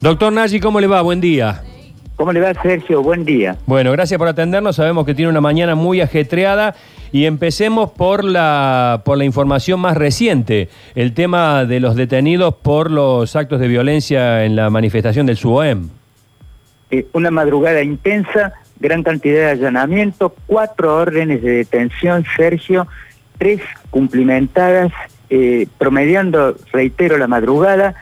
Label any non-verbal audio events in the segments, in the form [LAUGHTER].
Doctor Nagy, ¿cómo le va? Buen día. ¿Cómo le va, Sergio? Buen día. Bueno, gracias por atendernos. Sabemos que tiene una mañana muy ajetreada y empecemos por la, por la información más reciente, el tema de los detenidos por los actos de violencia en la manifestación del SUOEM. Eh, una madrugada intensa, gran cantidad de allanamientos, cuatro órdenes de detención, Sergio, tres cumplimentadas, eh, promediando, reitero, la madrugada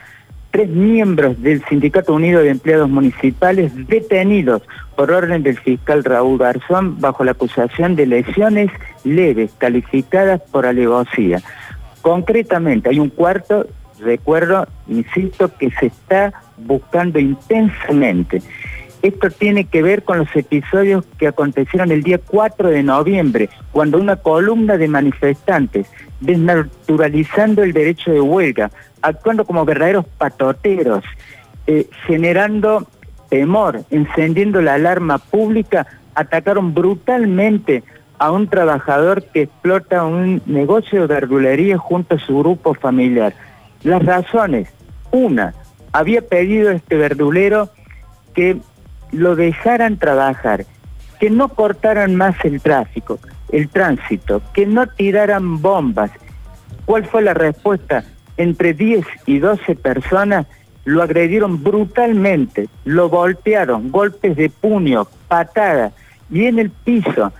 tres miembros del Sindicato Unido de Empleados Municipales detenidos por orden del fiscal Raúl Garzón bajo la acusación de lesiones leves calificadas por alevosía. Concretamente, hay un cuarto, recuerdo, insisto, que se está buscando intensamente. Esto tiene que ver con los episodios que acontecieron el día 4 de noviembre, cuando una columna de manifestantes, desnaturalizando el derecho de huelga, actuando como verdaderos patoteros, eh, generando temor, encendiendo la alarma pública, atacaron brutalmente a un trabajador que explota un negocio de verdulería junto a su grupo familiar. Las razones, una, había pedido este verdulero que lo dejaran trabajar, que no cortaran más el tráfico, el tránsito, que no tiraran bombas. ¿Cuál fue la respuesta? Entre 10 y 12 personas lo agredieron brutalmente, lo voltearon, golpes de puño, patadas, y en el piso,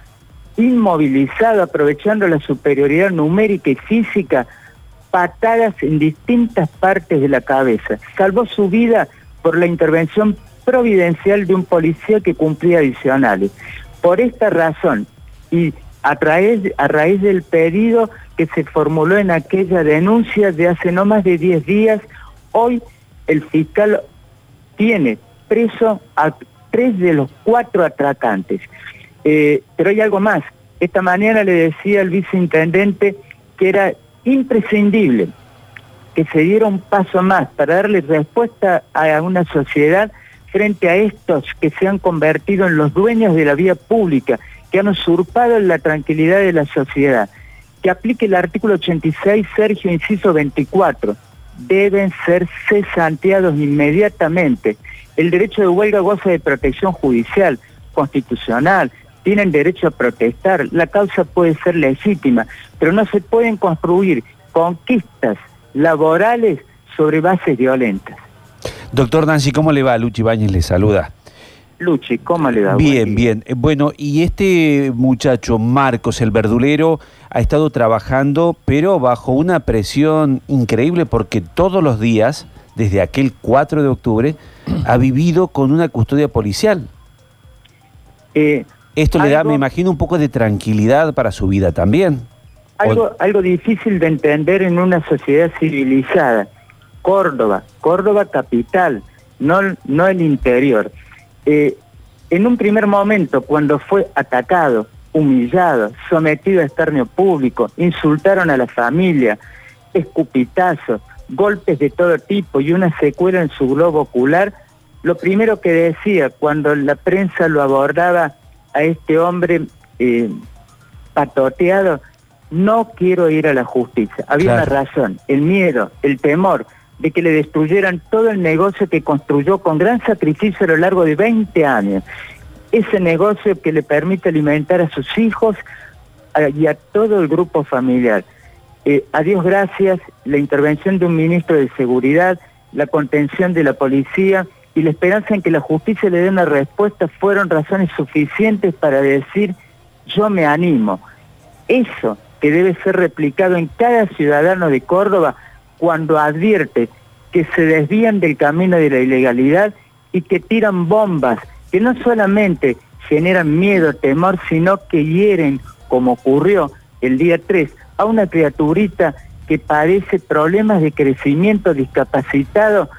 inmovilizado, aprovechando la superioridad numérica y física, patadas en distintas partes de la cabeza. Salvó su vida por la intervención providencial de un policía que cumplía adicionales. Por esta razón, y a raíz, a raíz del pedido que se formuló en aquella denuncia de hace no más de 10 días, hoy el fiscal tiene preso a tres de los cuatro atracantes. Eh, pero hay algo más. Esta mañana le decía al viceintendente que era imprescindible que se diera un paso más para darle respuesta a una sociedad frente a estos que se han convertido en los dueños de la vía pública, que han usurpado la tranquilidad de la sociedad. Que aplique el artículo 86, Sergio, inciso 24. Deben ser cesanteados inmediatamente. El derecho de huelga goza de protección judicial, constitucional, tienen derecho a protestar, la causa puede ser legítima, pero no se pueden construir conquistas laborales sobre bases violentas. Doctor Nancy, ¿cómo le va? Luchi Bañez le saluda. Luchi, ¿cómo le va? Bien, bien. Eh, bueno, y este muchacho, Marcos, el verdulero, ha estado trabajando, pero bajo una presión increíble porque todos los días, desde aquel 4 de octubre, ha vivido con una custodia policial. Eh, Esto le da, me imagino, un poco de tranquilidad para su vida también. Algo, algo difícil de entender en una sociedad civilizada. Córdoba, Córdoba capital, no, no el interior. Eh, en un primer momento, cuando fue atacado, humillado, sometido a escarnio público, insultaron a la familia, escupitazos, golpes de todo tipo y una secuela en su globo ocular, lo primero que decía cuando la prensa lo abordaba a este hombre eh, patoteado, no quiero ir a la justicia. Había una razón, el miedo, el temor, de que le destruyeran todo el negocio que construyó con gran sacrificio a lo largo de 20 años. Ese negocio que le permite alimentar a sus hijos y a todo el grupo familiar. Eh, a Dios gracias, la intervención de un ministro de Seguridad, la contención de la policía y la esperanza en que la justicia le dé una respuesta fueron razones suficientes para decir yo me animo. Eso que debe ser replicado en cada ciudadano de Córdoba cuando advierte que se desvían del camino de la ilegalidad y que tiran bombas que no solamente generan miedo, temor, sino que hieren, como ocurrió el día 3, a una criaturita que padece problemas de crecimiento discapacitado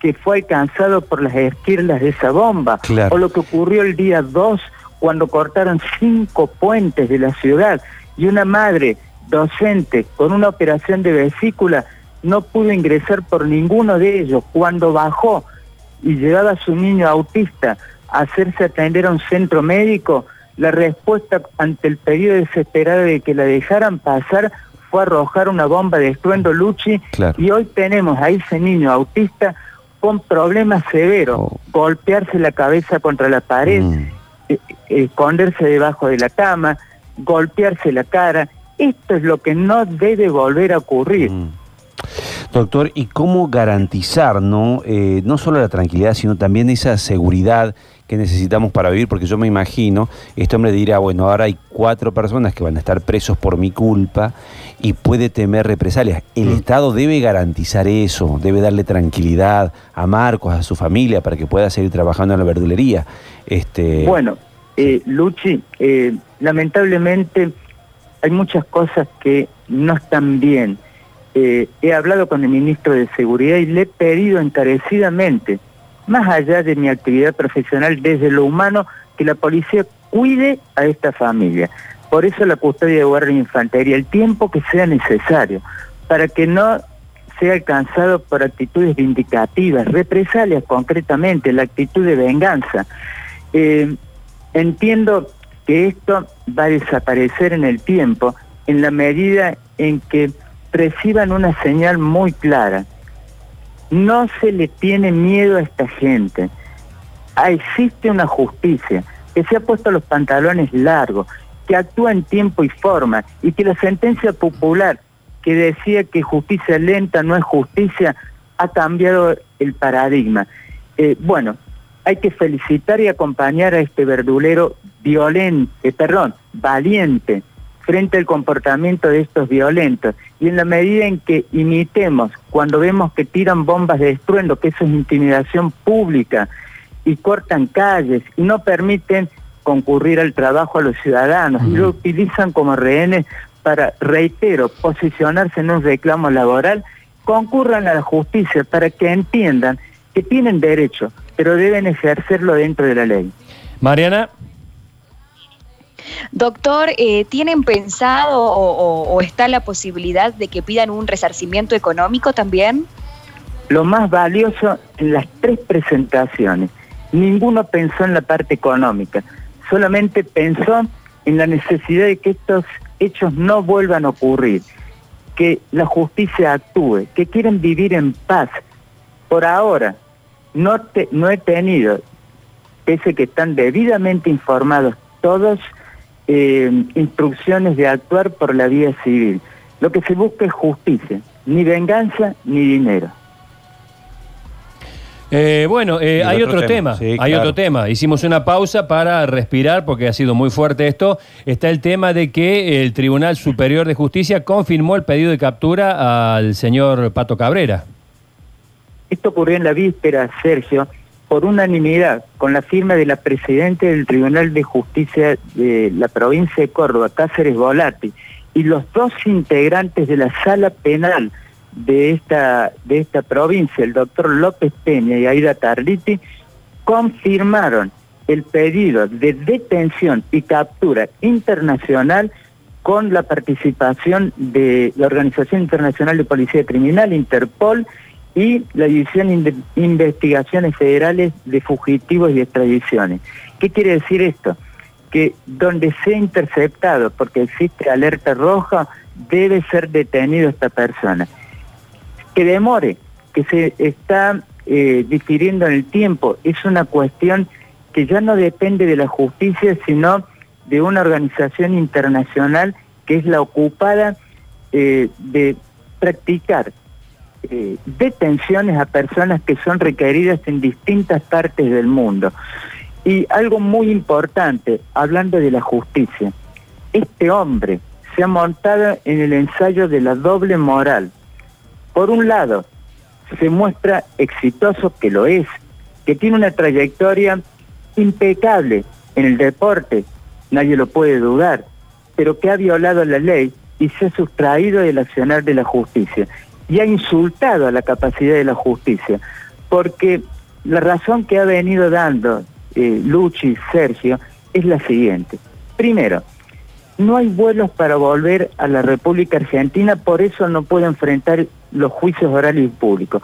que fue alcanzado por las esquirlas de esa bomba, o lo que ocurrió el día 2 cuando cortaron cinco puentes de la ciudad y una madre docente con una operación de vesícula no pudo ingresar por ninguno de ellos. Cuando bajó y llevaba a su niño autista a hacerse atender a un centro médico, la respuesta ante el pedido desesperado de que la dejaran pasar fue arrojar una bomba de estruendo Luchi y hoy tenemos a ese niño autista con problemas severos, Oh. golpearse la cabeza contra la pared, Mm. eh, esconderse debajo de la cama, golpearse la cara. Esto es lo que no debe volver a ocurrir. Mm. Doctor, ¿y cómo garantizar no, eh, no solo la tranquilidad, sino también esa seguridad que necesitamos para vivir? Porque yo me imagino, este hombre dirá, bueno, ahora hay cuatro personas que van a estar presos por mi culpa y puede temer represalias. El Estado debe garantizar eso, debe darle tranquilidad a Marcos, a su familia, para que pueda seguir trabajando en la verdulería. Este, Bueno, eh, Luchi, eh, lamentablemente hay muchas cosas que no están bien. Eh, he hablado con el ministro de Seguridad y le he pedido encarecidamente, más allá de mi actividad profesional desde lo humano, que la policía cuide a esta familia. Por eso la custodia de guardia de el tiempo que sea necesario, para que no sea alcanzado por actitudes vindicativas, represalias concretamente, la actitud de venganza. Eh, entiendo que esto va a desaparecer en el tiempo en la medida en que reciban una señal muy clara. No se le tiene miedo a esta gente. Ah, existe una justicia que se ha puesto los pantalones largos, que actúa en tiempo y forma y que la sentencia popular que decía que justicia lenta no es justicia ha cambiado el paradigma. Eh, bueno, hay que felicitar y acompañar a este verdulero violento, perdón, valiente frente al comportamiento de estos violentos. Y en la medida en que imitemos, cuando vemos que tiran bombas de estruendo, que eso es intimidación pública, y cortan calles y no permiten concurrir al trabajo a los ciudadanos, y lo utilizan como rehenes para, reitero, posicionarse en un reclamo laboral, concurran a la justicia para que entiendan que tienen derecho, pero deben ejercerlo dentro de la ley. Mariana, Doctor, eh, ¿tienen pensado o, está la posibilidad de que pidan un resarcimiento económico también? Lo más valioso en las tres presentaciones, ninguno pensó en la parte económica, solamente pensó en la necesidad de que estos hechos no vuelvan a ocurrir, que la justicia actúe, que quieren vivir en paz. Por ahora, no he tenido, pese que están debidamente informados todos, eh, instrucciones de actuar por la vía civil. Lo que se busca es justicia, ni venganza ni dinero. eh, bueno, eh, hay otro otro tema, tema, sí, hay claro. otro tema. Hicimos una pausa para respirar porque ha sido muy fuerte esto. Está el tema de que el Tribunal Superior de Justicia confirmó el pedido de captura al señor Pato Cabrera. Esto ocurrió en la víspera, Sergio, por unanimidad, con la firma de la Presidenta del Tribunal de Justicia de la provincia de Córdoba, Cáceres Volati, y los dos integrantes de la sala penal de esta, de esta provincia, el doctor López Peña y Aida Tarliti, confirmaron el pedido de detención y captura internacional con la participación de la Organización Internacional de Policía Criminal, Interpol, y la División de Investigaciones Federales de Fugitivos y Extradiciones. ¿Qué quiere decir esto? Que donde sea interceptado, porque existe alerta roja, debe ser detenido esta persona. Que demore, que se está eh, difiriendo en el tiempo, es una cuestión que ya no depende de la justicia, sino de una organización internacional que es la ocupada eh, de practicar eh, detenciones a personas que son requeridas en distintas partes del mundo. Y algo muy importante, hablando de la justicia, este hombre se ha montado en el ensayo de la doble moral. Por un lado, se muestra exitoso, que lo es, que tiene una trayectoria impecable en el deporte, nadie lo puede dudar, pero que ha violado la ley y se ha sustraído del accionar de la justicia y ha insultado a la capacidad de la justicia, porque la razón que ha venido dando eh, Luchi, Sergio, es la siguiente. Primero, no hay vuelos para volver a la República Argentina, por eso no puede enfrentar los juicios orales públicos.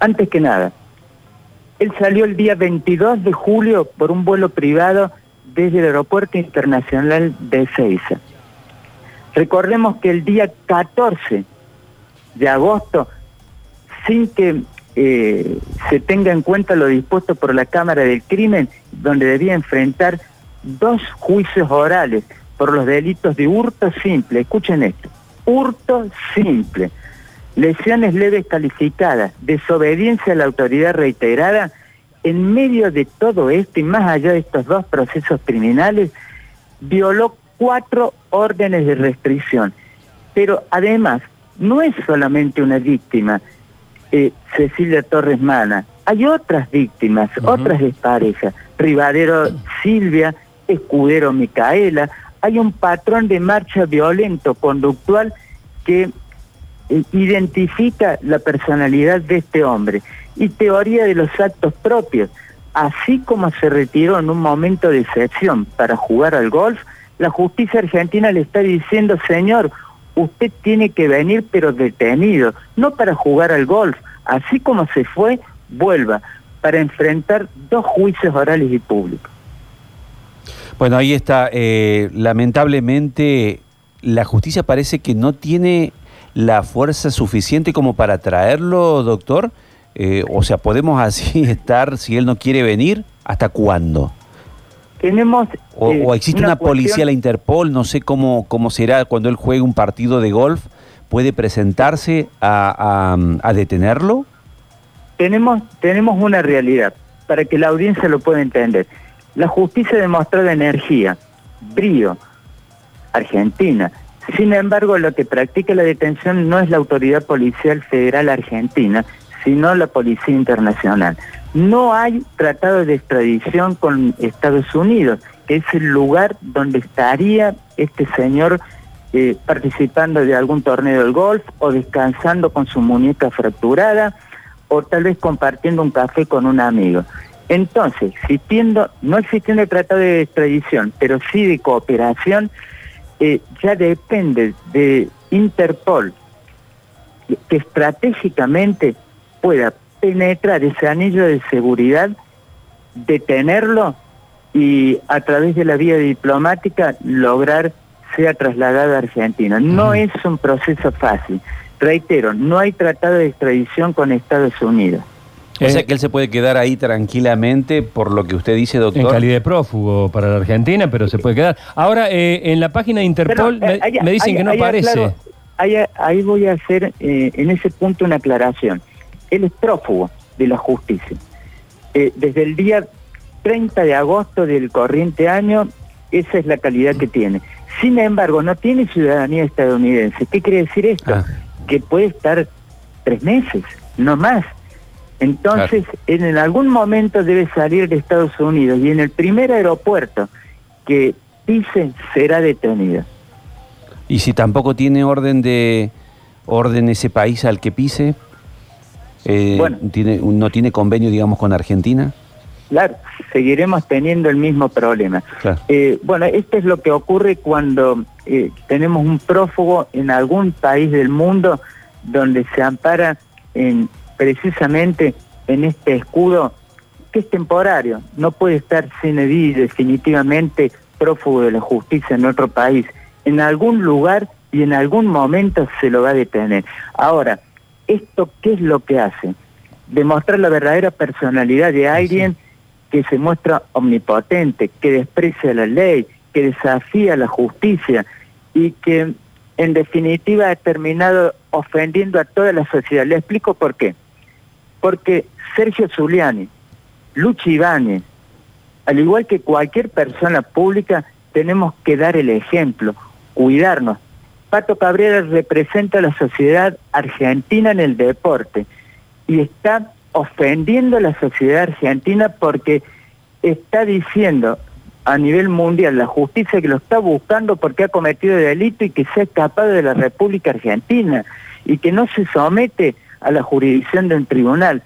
Antes que nada, él salió el día 22 de julio por un vuelo privado desde el Aeropuerto Internacional de Ezeiza. Recordemos que el día 14 de agosto, sin que eh, se tenga en cuenta lo dispuesto por la Cámara del Crimen, donde debía enfrentar dos juicios orales por los delitos de hurto simple. Escuchen esto, hurto simple, lesiones leves calificadas, desobediencia a la autoridad reiterada. En medio de todo esto y más allá de estos dos procesos criminales, violó cuatro órdenes de restricción. Pero además, no es solamente una víctima, eh, Cecilia Torres Mana. Hay otras víctimas, otras desparejas. Rivadero Silvia, Escudero Micaela. Hay un patrón de marcha violento conductual que eh, identifica la personalidad de este hombre y teoría de los actos propios. Así como se retiró en un momento de excepción para jugar al golf, la justicia argentina le está diciendo, señor, usted tiene que venir pero detenido, no para jugar al golf, así como se fue, vuelva, para enfrentar dos juicios orales y públicos. Bueno, ahí está. Eh, lamentablemente, la justicia parece que no tiene la fuerza suficiente como para traerlo, doctor. Eh, o sea, ¿podemos así [LAUGHS] estar si él no quiere venir? ¿Hasta cuándo? Tenemos. O, eh, existe una, policía, la Interpol, no sé cómo, cómo será cuando él juegue un partido de golf. ¿Puede presentarse a, detenerlo? Tenemos, tenemos una realidad para que la audiencia lo pueda entender. La justicia demostró de energía, brío, Argentina. Sin embargo, lo que practica la detención no es la autoridad policial federal argentina, sino la Policía Internacional. No hay tratado de extradición con Estados Unidos, que es el lugar donde estaría este señor eh, participando de algún torneo del golf o descansando con su muñeca fracturada o tal vez compartiendo un café con un amigo. Entonces, existiendo, no existiendo el tratado de extradición, pero sí de cooperación, eh, ya depende de Interpol que estratégicamente pueda penetrar ese anillo de seguridad, detenerlo y a través de la vía diplomática lograr sea trasladado a Argentina. No es un proceso fácil. Reitero, no hay tratado de extradición con Estados Unidos. O sea que él se puede quedar ahí tranquilamente por lo que usted dice, doctor. En calidad de prófugo para la Argentina, pero se puede quedar. Ahora, eh, en la página de Interpol me, eh, dicen que no aparece. ahí, voy a hacer eh, en ese punto una aclaración él es prófugo de la justicia. Eh, desde el día 30 de agosto del corriente año, esa es la calidad que tiene. Sin embargo, no tiene ciudadanía estadounidense. ¿Qué quiere decir esto? Ah. Que puede estar tres meses, no más. Entonces, en, algún momento debe salir de Estados Unidos y en el primer aeropuerto que pise será detenido. ¿Y si tampoco tiene orden de orden ese país al que pise? Eh, tiene, ¿No tiene convenio, digamos, con Argentina? Claro, seguiremos teniendo el mismo problema. Eh, bueno, esto es lo que ocurre cuando eh, tenemos un prófugo en algún país del mundo donde se ampara en, precisamente en este escudo que es temporario, no puede estar sin edil definitivamente prófugo de la justicia en otro país. En algún lugar y en algún momento se lo va a detener. Ahora, ¿Esto qué es lo que hace? Demostrar la verdadera personalidad de alguien que se muestra omnipotente, que desprecia la ley, que desafía la justicia y que en definitiva ha terminado ofendiendo a toda la sociedad. Le explico por qué. Porque Sergio Zuliani, Luchi Ibáñez, al igual que cualquier persona pública, tenemos que dar el ejemplo, cuidarnos, Pato Cabrera representa a la sociedad argentina en el deporte y está ofendiendo a la sociedad argentina porque está diciendo a nivel mundial la justicia que lo está buscando porque ha cometido delito y que se ha escapado de la República Argentina y que no se somete a la jurisdicción de un tribunal.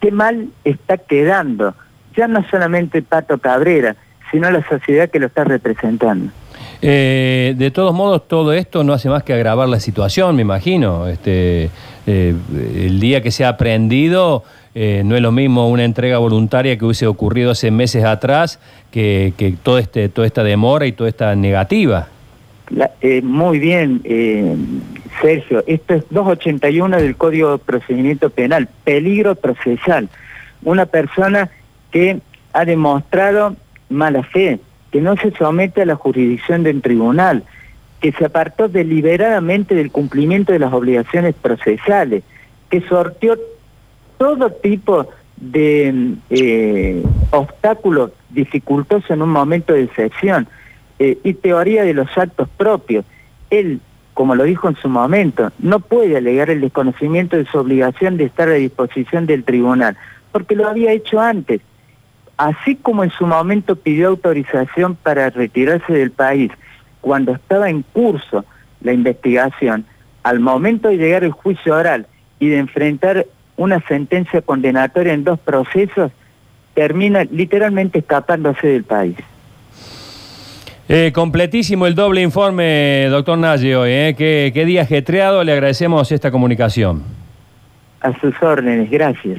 Qué mal está quedando, ya no solamente Pato Cabrera, sino la sociedad que lo está representando. Eh, de todos modos, todo esto no hace más que agravar la situación, me imagino. Este, eh, el día que se ha aprendido, eh, no es lo mismo una entrega voluntaria que hubiese ocurrido hace meses atrás que, todo este, toda esta demora y toda esta negativa. muy bien, Sergio, esto es 281 del Código de Procedimiento Penal, peligro procesal. Una persona que ha demostrado mala fe, que no se somete a la jurisdicción del tribunal, que se apartó deliberadamente del cumplimiento de las obligaciones procesales, que sortió todo tipo de eh, obstáculos dificultosos en un momento de excepción eh, y teoría de los actos propios. Él, como lo dijo en su momento, no puede alegar el desconocimiento de su obligación de estar a disposición del tribunal, porque lo había hecho antes. Así como en su momento pidió autorización para retirarse del país, cuando estaba en curso la investigación, al momento de llegar el juicio oral y de enfrentar una sentencia condenatoria en dos procesos, termina literalmente escapándose del país. Eh, completísimo el doble informe, doctor hoy. ¿eh? Qué, qué día ajetreado, le agradecemos esta comunicación. A sus órdenes, gracias.